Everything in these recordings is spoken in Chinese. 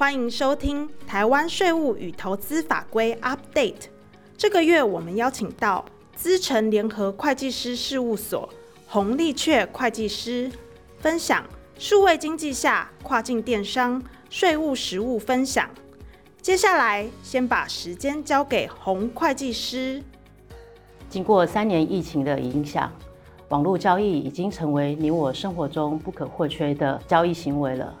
欢迎收听《台湾税务与投资法规 Update》。这个月我们邀请到资诚联合会计师事务所洪丽雀会计师，分享数位经济下跨境电商税务实务分享。接下来先把时间交给洪会计师。经过三年疫情的影响，网络交易已经成为你我生活中不可或缺的交易行为了。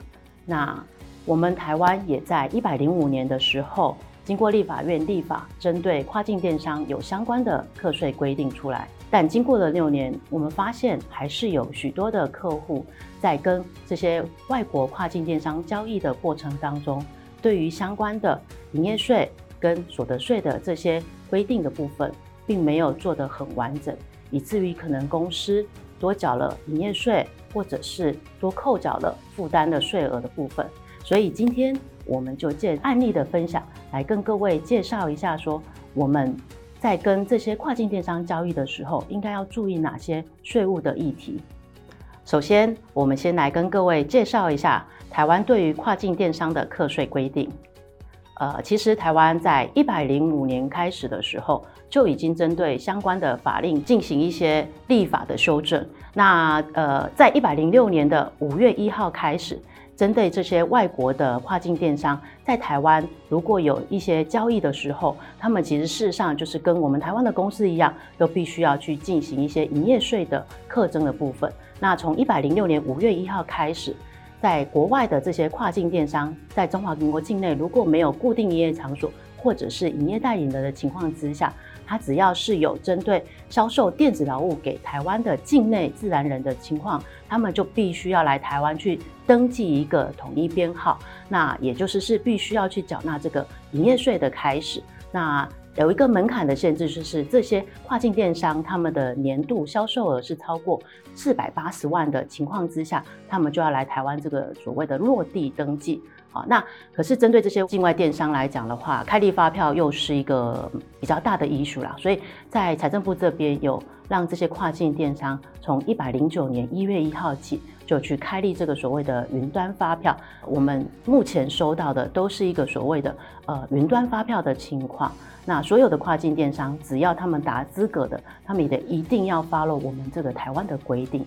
那我们台湾也在一百零五年的时候，经过立法院立法，针对跨境电商有相关的课税规定出来。但经过了六年，我们发现还是有许多的客户在跟这些外国跨境电商交易的过程当中，对于相关的营业税跟所得税的这些规定的部分，并没有做得很完整，以至于可能公司多缴了营业税，或者是多扣缴了负担的税额的部分。所以今天我们就借案例的分享，来跟各位介绍一下，说我们。在跟这些跨境电商交易的时候，应该要注意哪些税务的议题？首先，我们先来跟各位介绍一下台湾对于跨境电商的课税规定。呃，其实台湾在一百零五年开始的时候，就已经针对相关的法令进行一些立法的修正。那呃，在一百零六年的五月一号开始。针对这些外国的跨境电商，在台湾如果有一些交易的时候，他们其实事实上就是跟我们台湾的公司一样，都必须要去进行一些营业税的课征的部分。那从一百零六年五月一号开始，在国外的这些跨境电商在中华民国境内如果没有固定营业场所或者是营业代理的情况之下，它只要是有针对销售电子劳务给台湾的境内自然人的情况，他们就必须要来台湾去登记一个统一编号，那也就是是必须要去缴纳这个营业税的开始。那有一个门槛的限制，就是这些跨境电商他们的年度销售额是超过四百八十万的情况之下，他们就要来台湾这个所谓的落地登记。好，那可是针对这些境外电商来讲的话，开立发票又是一个比较大的 issue 啦，所以在财政部这边有让这些跨境电商从一百零九年一月一号起就去开立这个所谓的云端发票。我们目前收到的都是一个所谓的呃云端发票的情况。那所有的跨境电商，只要他们达资格的，他们也得一定要 follow 我们这个台湾的规定。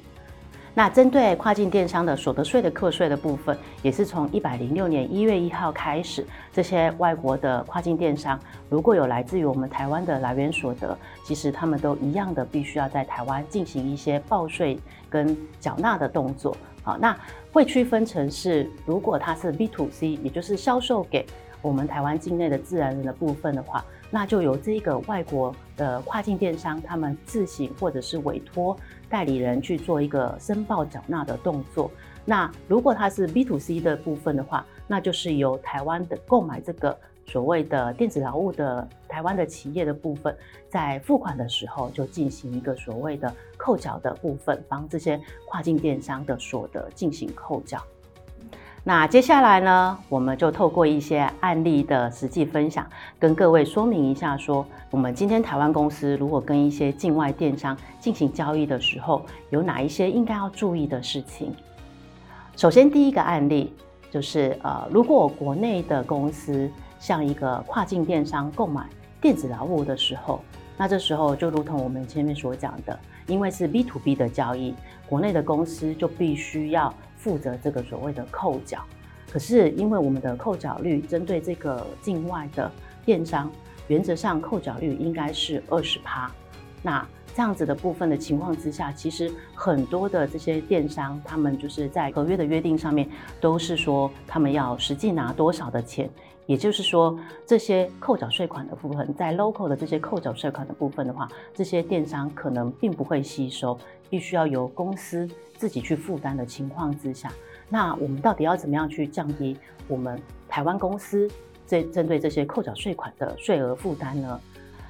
那针对跨境电商的所得税的课税的部分，也是从一百零六年一月一号开始，这些外国的跨境电商如果有来自于我们台湾的来源所得，其实他们都一样的必须要在台湾进行一些报税跟缴纳的动作。好，那会区分成是，如果它是 B to C，也就是销售给我们台湾境内的自然人的部分的话，那就由这个外国的跨境电商他们自行或者是委托。代理人去做一个申报缴纳的动作。那如果他是 B to C 的部分的话，那就是由台湾的购买这个所谓的电子劳务的台湾的企业的部分，在付款的时候就进行一个所谓的扣缴的部分，帮这些跨境电商的所得进行扣缴。那接下来呢，我们就透过一些案例的实际分享，跟各位说明一下说，我们今天台湾公司如果跟一些境外电商进行交易的时候，有哪一些应该要注意的事情。首先，第一个案例就是，呃，如果国内的公司向一个跨境电商购买电子劳务的时候，那这时候就如同我们前面所讲的，因为是 B to B 的交易，国内的公司就必须要。负责这个所谓的扣缴，可是因为我们的扣缴率针对这个境外的电商，原则上扣缴率应该是二十趴。那这样子的部分的情况之下，其实很多的这些电商，他们就是在合约的约定上面，都是说他们要实际拿多少的钱。也就是说，这些扣缴税款的部分，在 local 的这些扣缴税款的部分的话，这些电商可能并不会吸收，必须要由公司自己去负担的情况之下，那我们到底要怎么样去降低我们台湾公司针针对这些扣缴税款的税额负担呢？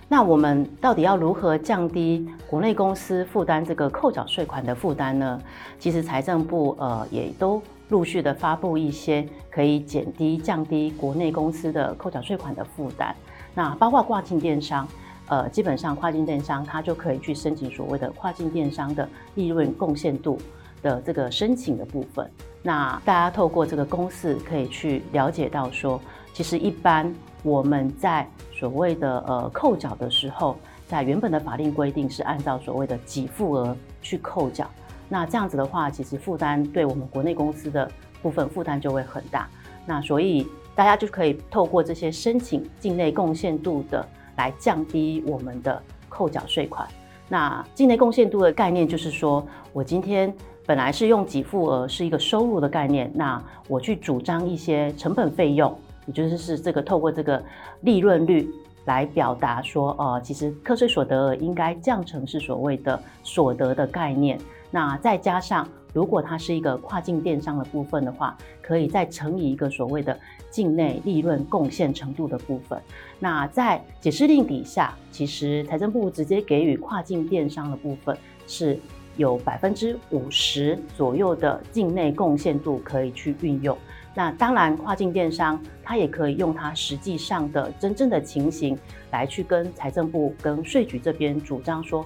那我们到底要如何降低国内公司负担这个扣缴税款的负担呢？其实财政部呃也都。陆续的发布一些可以减低、降低国内公司的扣缴税款的负担，那包括跨境电商，呃，基本上跨境电商它就可以去申请所谓的跨境电商的利润贡献度的这个申请的部分。那大家透过这个公式可以去了解到说，其实一般我们在所谓的呃扣缴的时候，在原本的法令规定是按照所谓的给付额去扣缴。那这样子的话，其实负担对我们国内公司的部分负担就会很大。那所以大家就可以透过这些申请境内贡献度的来降低我们的扣缴税款。那境内贡献度的概念就是说，我今天本来是用给付额是一个收入的概念，那我去主张一些成本费用，也就是是这个透过这个利润率来表达说，呃，其实课税所得额应该降成是所谓的所得的概念。那再加上，如果它是一个跨境电商的部分的话，可以再乘以一个所谓的境内利润贡献程度的部分。那在解释令底下，其实财政部直接给予跨境电商的部分是有百分之五十左右的境内贡献度可以去运用。那当然，跨境电商它也可以用它实际上的真正的情形来去跟财政部跟税局这边主张说。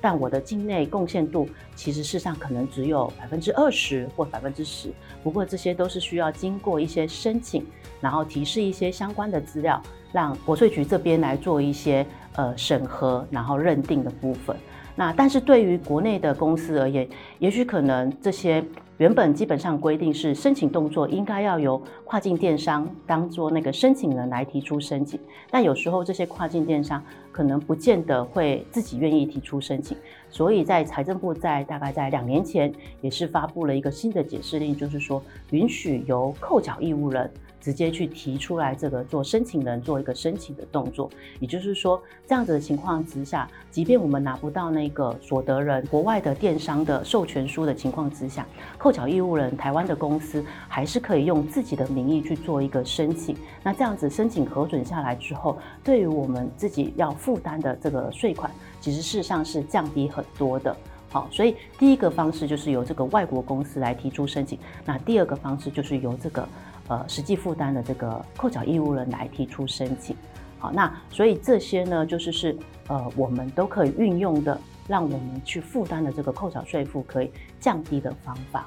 但我的境内贡献度其实事实上可能只有百分之二十或百分之十，不过这些都是需要经过一些申请，然后提示一些相关的资料，让国税局这边来做一些呃审核，然后认定的部分。那但是对于国内的公司而言，也许可能这些。原本基本上规定是申请动作应该要由跨境电商当做那个申请人来提出申请，但有时候这些跨境电商可能不见得会自己愿意提出申请，所以在财政部在大概在两年前也是发布了一个新的解释令，就是说允许由扣缴义务人。直接去提出来，这个做申请人做一个申请的动作，也就是说，这样子的情况之下，即便我们拿不到那个所得人国外的电商的授权书的情况之下，扣缴义务人台湾的公司还是可以用自己的名义去做一个申请。那这样子申请核准下来之后，对于我们自己要负担的这个税款，其实事实上是降低很多的。好，所以第一个方式就是由这个外国公司来提出申请，那第二个方式就是由这个。呃，实际负担的这个扣缴义务人来提出申请，好，那所以这些呢，就是是呃，我们都可以运用的，让我们去负担的这个扣缴税负可以降低的方法。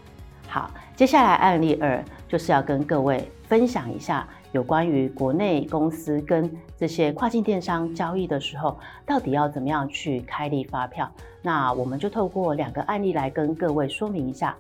好，接下来案例二就是要跟各位分享一下有关于国内公司跟这些跨境电商交易的时候，到底要怎么样去开立发票。那我们就透过两个案例来跟各位说明一下。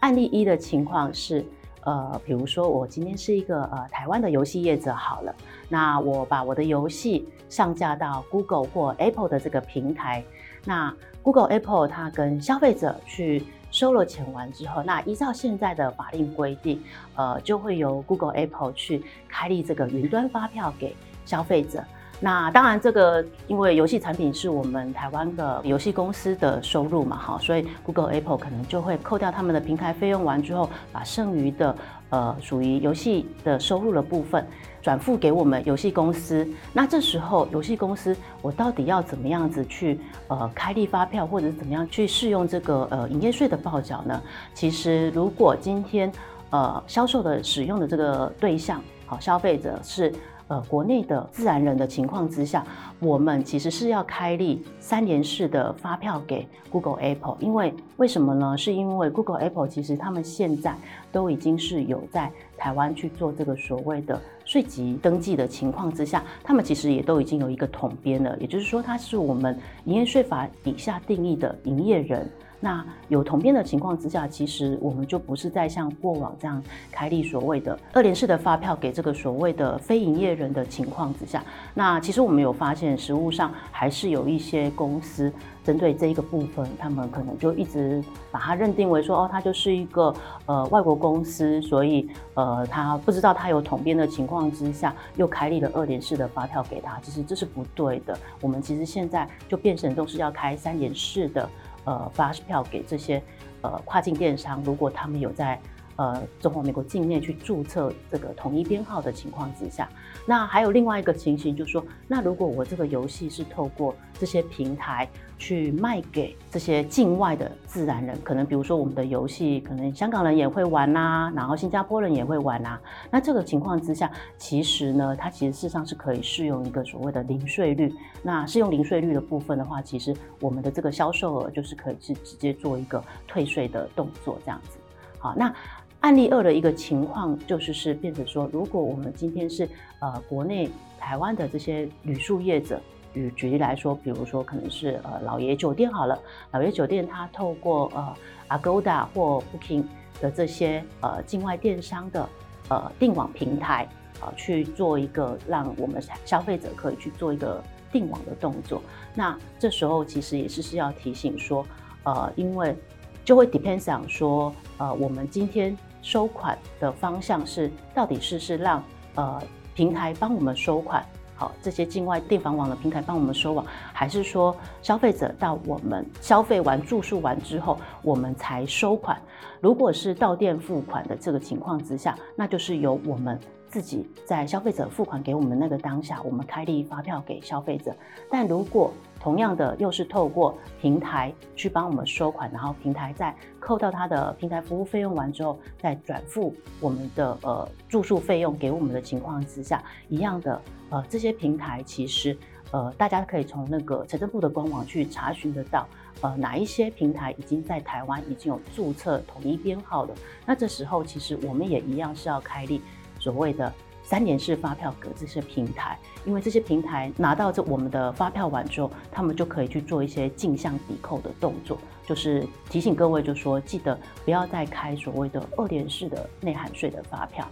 案例一的情况是。呃，比如说我今天是一个呃台湾的游戏业者好了，那我把我的游戏上架到 Google 或 Apple 的这个平台，那 Google Apple 它跟消费者去收了钱完之后，那依照现在的法令规定，呃，就会由 Google Apple 去开立这个云端发票给消费者。那当然，这个因为游戏产品是我们台湾的游戏公司的收入嘛，哈，所以 Google Apple 可能就会扣掉他们的平台费用完之后，把剩余的呃属于游戏的收入的部分转付给我们游戏公司。那这时候游戏公司，我到底要怎么样子去呃开立发票，或者是怎么样去适用这个呃营业税的报缴呢？其实如果今天呃销售的使用的这个对象，好，消费者是。呃，国内的自然人的情况之下，我们其实是要开立三联式的发票给 Google Apple，因为为什么呢？是因为 Google Apple 其实他们现在都已经是有在台湾去做这个所谓的税籍登记的情况之下，他们其实也都已经有一个统编了，也就是说，它是我们营业税法底下定义的营业人。那有统编的情况之下，其实我们就不是在像过往这样开立所谓的二联式的发票给这个所谓的非营业人的情况之下，那其实我们有发现，实务上还是有一些公司针对这一个部分，他们可能就一直把它认定为说，哦，它就是一个呃外国公司，所以呃他不知道他有统编的情况之下，又开立了二联式的发票给他，其实这是不对的。我们其实现在就变成都是要开三联式的。呃，发票给这些呃跨境电商，如果他们有在呃中华美国境内去注册这个统一编号的情况之下，那还有另外一个情形，就是说，那如果我这个游戏是透过这些平台去卖给这些境外的自然人，可能比如说我们的游戏，可能香港人也会玩呐、然后新加坡人也会玩呐、啊，那这个情况之下，其实呢，它其实事实上是可以适用一个所谓的零税率。那适用零税率的部分的话，其实我们的这个销售额就是可以是直接做一个退税的动作，这样子。好，那案例二的一个情况就是是变成说，如果我们今天是呃国内台湾的这些旅宿业者，举举例来说，比如说可能是呃老爷酒店好了，老爷酒店它透过呃 Agoda 或 Booking 的这些呃境外电商的呃订网平台啊、去做一个让我们消费者可以去做一个订网的动作，那这时候其实也是是要提醒说，呃因为就会 depends on 说呃我们今天。收款的方向是，到底是是让呃平台帮我们收款，好，这些境外订房网的平台帮我们收网，还是说消费者到我们消费完住宿完之后，我们才收款？如果是到店付款的这个情况之下，那就是由我们自己在消费者付款给我们那个当下，我们开立发票给消费者。但如果同样的，又是透过平台去帮我们收款，然后平台在扣到他的平台服务费用完之后，再转付我们的呃住宿费用给我们的情况之下，一样的呃这些平台其实呃大家可以从那个财政部的官网去查询得到，呃哪一些平台已经在台湾已经有注册统一编号了，那这时候其实我们也一样是要开立所谓的。三联式发票给这些平台，因为这些平台拿到这我们的发票完之后，他们就可以去做一些进项抵扣的动作，就是提醒各位，就说记得不要再开所谓的二联式的内含税的发票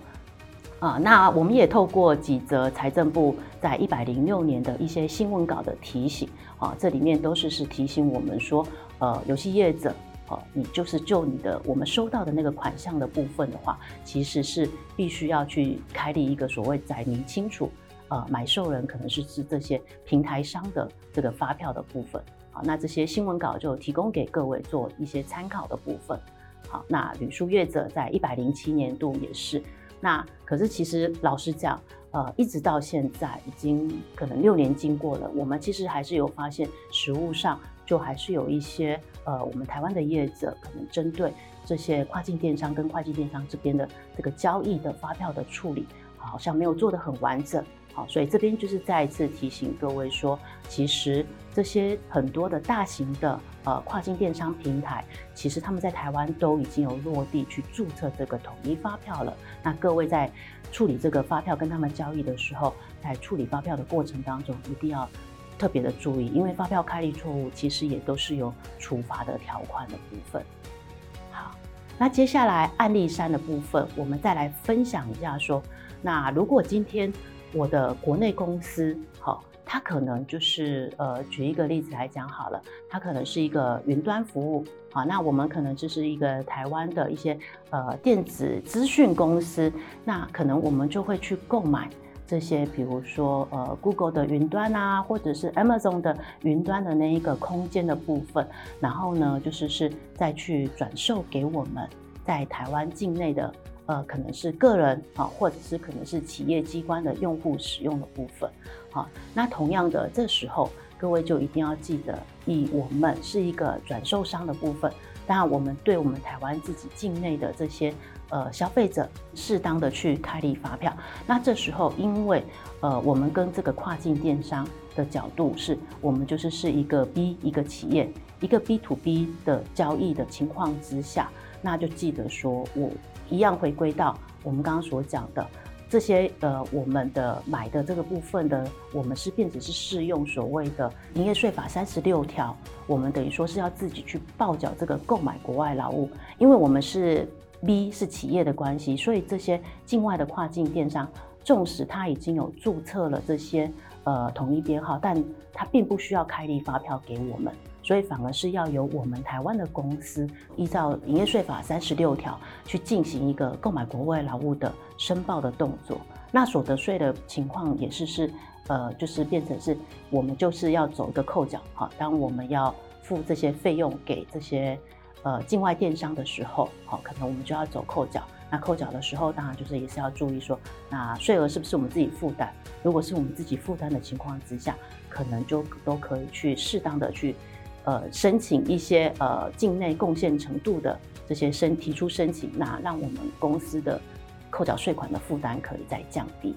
啊。那我们也透过几则财政部在一百零六年的一些新闻稿的提醒啊，这里面都是是提醒我们说，呃，游戏业者。哦，你就是就你的我们收到的那个款项的部分的话，其实是必须要去开立一个所谓载明清楚，呃，买受人可能是是这些平台商的这个发票的部分。好，那这些新闻稿就提供给各位做一些参考的部分。好，那旅书业者在一百零七年度也是，那可是其实老实讲，呃，一直到现在已经可能六年经过了，我们其实还是有发现实物上。就还是有一些呃，我们台湾的业者可能针对这些跨境电商跟跨境电商这边的这个交易的发票的处理，好像没有做得很完整，好，所以这边就是再一次提醒各位说，其实这些很多的大型的呃跨境电商平台，其实他们在台湾都已经有落地去注册这个统一发票了。那各位在处理这个发票跟他们交易的时候，在处理发票的过程当中，一定要。特别的注意，因为发票开立错误，其实也都是有处罚的条款的部分。好，那接下来案例三的部分，我们再来分享一下说，那如果今天我的国内公司，好，它可能就是呃，举一个例子来讲好了，它可能是一个云端服务，好，那我们可能就是一个台湾的一些呃电子资讯公司，那可能我们就会去购买。这些，比如说，呃，Google 的云端啊，或者是 Amazon 的云端的那一个空间的部分，然后呢，就是是再去转售给我们在台湾境内的，呃，可能是个人啊，或者是可能是企业机关的用户使用的部分，好，那同样的，这时候各位就一定要记得，以我们是一个转售商的部分，当然我们对我们台湾自己境内的这些。呃，消费者适当的去开立发票，那这时候因为呃，我们跟这个跨境电商的角度是，我们就是是一个 B 一个企业一个 B to B 的交易的情况之下，那就记得说我一样回归到我们刚刚所讲的这些呃，我们的买的这个部分的，我们是变只是适用所谓的营业税法三十六条，我们等于说是要自己去报缴这个购买国外劳务，因为我们是。B 是企业的关系，所以这些境外的跨境电商，纵使他已经有注册了这些呃统一编号，但他并不需要开立发票给我们，所以反而是要由我们台湾的公司依照营业税法三十六条去进行一个购买国外劳务的申报的动作。那所得税的情况也是是呃，就是变成是我们就是要走一个扣缴，好，当我们要付这些费用给这些。呃，境外电商的时候，好，可能我们就要走扣缴。那扣缴的时候，当然就是也是要注意说，那税额是不是我们自己负担？如果是我们自己负担的情况之下，可能就都可以去适当的去，呃，申请一些呃境内贡献程度的这些申提出申请，那让我们公司的扣缴税款的负担可以再降低。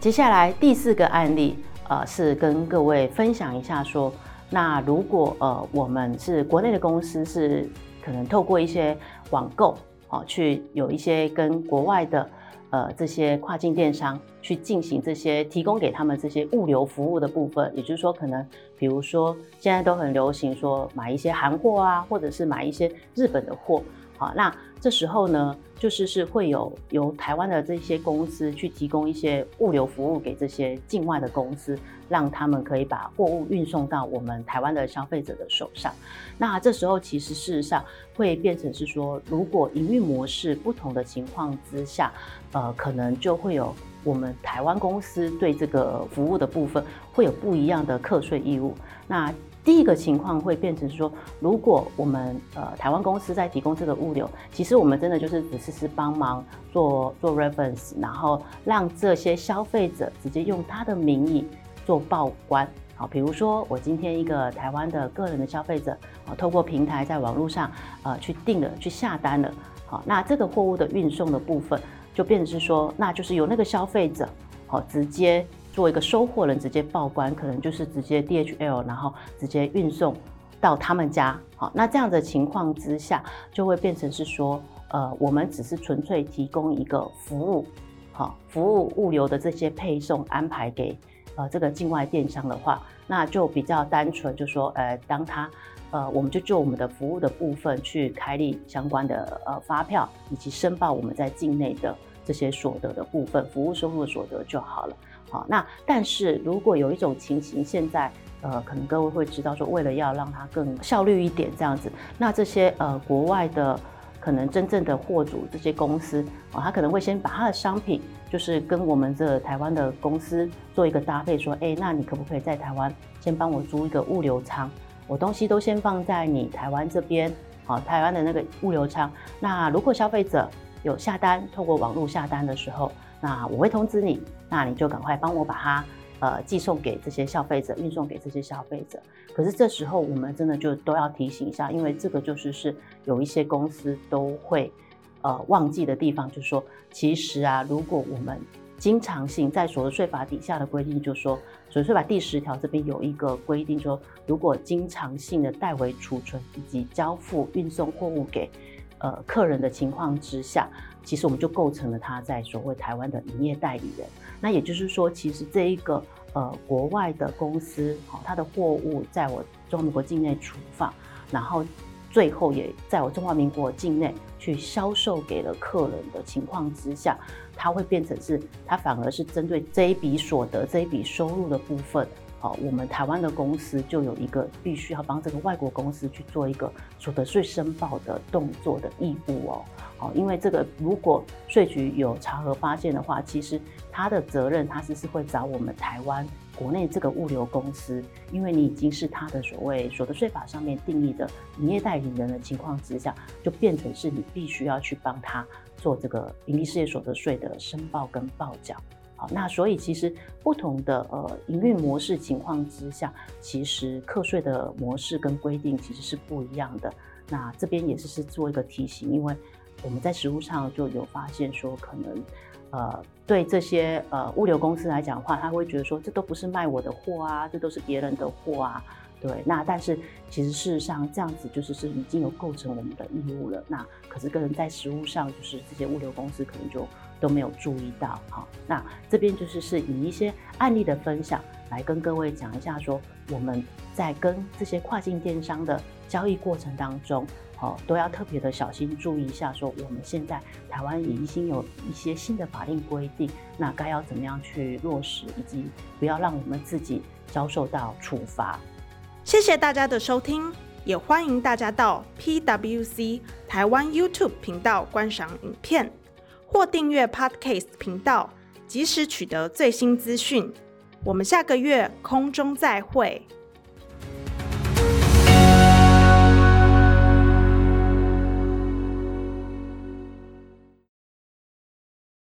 接下来第四个案例，呃，是跟各位分享一下说。那如果呃我们是国内的公司，是可能透过一些网购啊，去有一些跟国外的呃这些跨境电商去进行这些提供给他们这些物流服务的部分，也就是说，可能比如说现在都很流行说买一些韩货啊，或者是买一些日本的货。好，那这时候呢，就是是会有由台湾的这些公司去提供一些物流服务给这些境外的公司，让他们可以把货物运送到我们台湾的消费者的手上。那这时候其实事实上会变成是说，如果营运模式不同的情况之下，呃，可能就会有我们台湾公司对这个服务的部分会有不一样的课税义务。那第一个情况会变成说，如果我们呃台湾公司在提供这个物流，其实我们真的就是只是是帮忙做做 reference，然后让这些消费者直接用他的名义做报关。好，比如说我今天一个台湾的个人的消费者，啊，透过平台在网络上呃去订了去下单了，好，那这个货物的运送的部分就变成是说，那就是由那个消费者好直接。做一个收货人直接报关，可能就是直接 DHL，然后直接运送到他们家。好，那这样的情况之下，就会变成是说，呃，我们只是纯粹提供一个服务，好，服务物流的这些配送安排给呃这个境外电商的话，那就比较单纯，就说，呃，当他，呃，我们就就我们的服务的部分去开立相关的呃发票，以及申报我们在境内的这些所得的部分，服务收入所得就好了。好，那但是如果有一种情形，现在呃，可能各位会知道说，为了要让它更效率一点这样子，那这些呃国外的可能真正的货主这些公司啊，他可能会先把他的商品就是跟我们这台湾的公司做一个搭配，说，哎，那你可不可以在台湾先帮我租一个物流仓，我东西都先放在你台湾这边，好，台湾的那个物流仓。那如果消费者有下单，透过网络下单的时候，那我会通知你，那你就赶快帮我把它呃寄送给这些消费者，运送给这些消费者。可是这时候我们真的就都要提醒一下，因为这个就是是有一些公司都会呃忘记的地方，就是说其实啊，如果我们经常性在所得税法底下的规定，就是说所得税法第十条这边有一个规定说，如果经常性的代为储存以及交付运送货物给呃客人的情况之下。其实我们就构成了他在所谓台湾的营业代理人。那也就是说，其实这一个呃国外的公司，好，它的货物在我中华民国境内存放，然后最后也在我中华民国境内去销售给了客人的情况之下，它会变成是，它反而是针对这一笔所得、这一笔收入的部分。好，我们台湾的公司就有一个必须要帮这个外国公司去做一个所得税申报的动作的义务哦。因为这个如果税局有查核发现的话，其实他的责任他是是会找我们台湾国内这个物流公司，因为你已经是他的所谓所得税法上面定义的营业代理人的情况之下，就变成是你必须要去帮他做这个营利事业所得税的申报跟报缴。好那所以其实不同的呃营运模式情况之下，其实课税的模式跟规定其实是不一样的。那这边也是是做一个提醒，因为我们在实物上就有发现说，可能呃对这些呃物流公司来讲的话，他会觉得说，这都不是卖我的货啊，这都是别人的货啊。对，那但是其实事实上这样子就是是已经有构成我们的义务了。那可是个人在实物上，就是这些物流公司可能就都没有注意到。好，那这边就是是以一些案例的分享来跟各位讲一下，说我们在跟这些跨境电商的交易过程当中，好都要特别的小心注意一下，说我们现在台湾已经有一些新的法令规定，那该要怎么样去落实，以及不要让我们自己遭受到处罚。谢谢大家的收听，也欢迎大家到 PWC 台湾 YouTube 频道观赏影片，或订阅 Podcast 频道，及时取得最新资讯。我们下个月空中再会。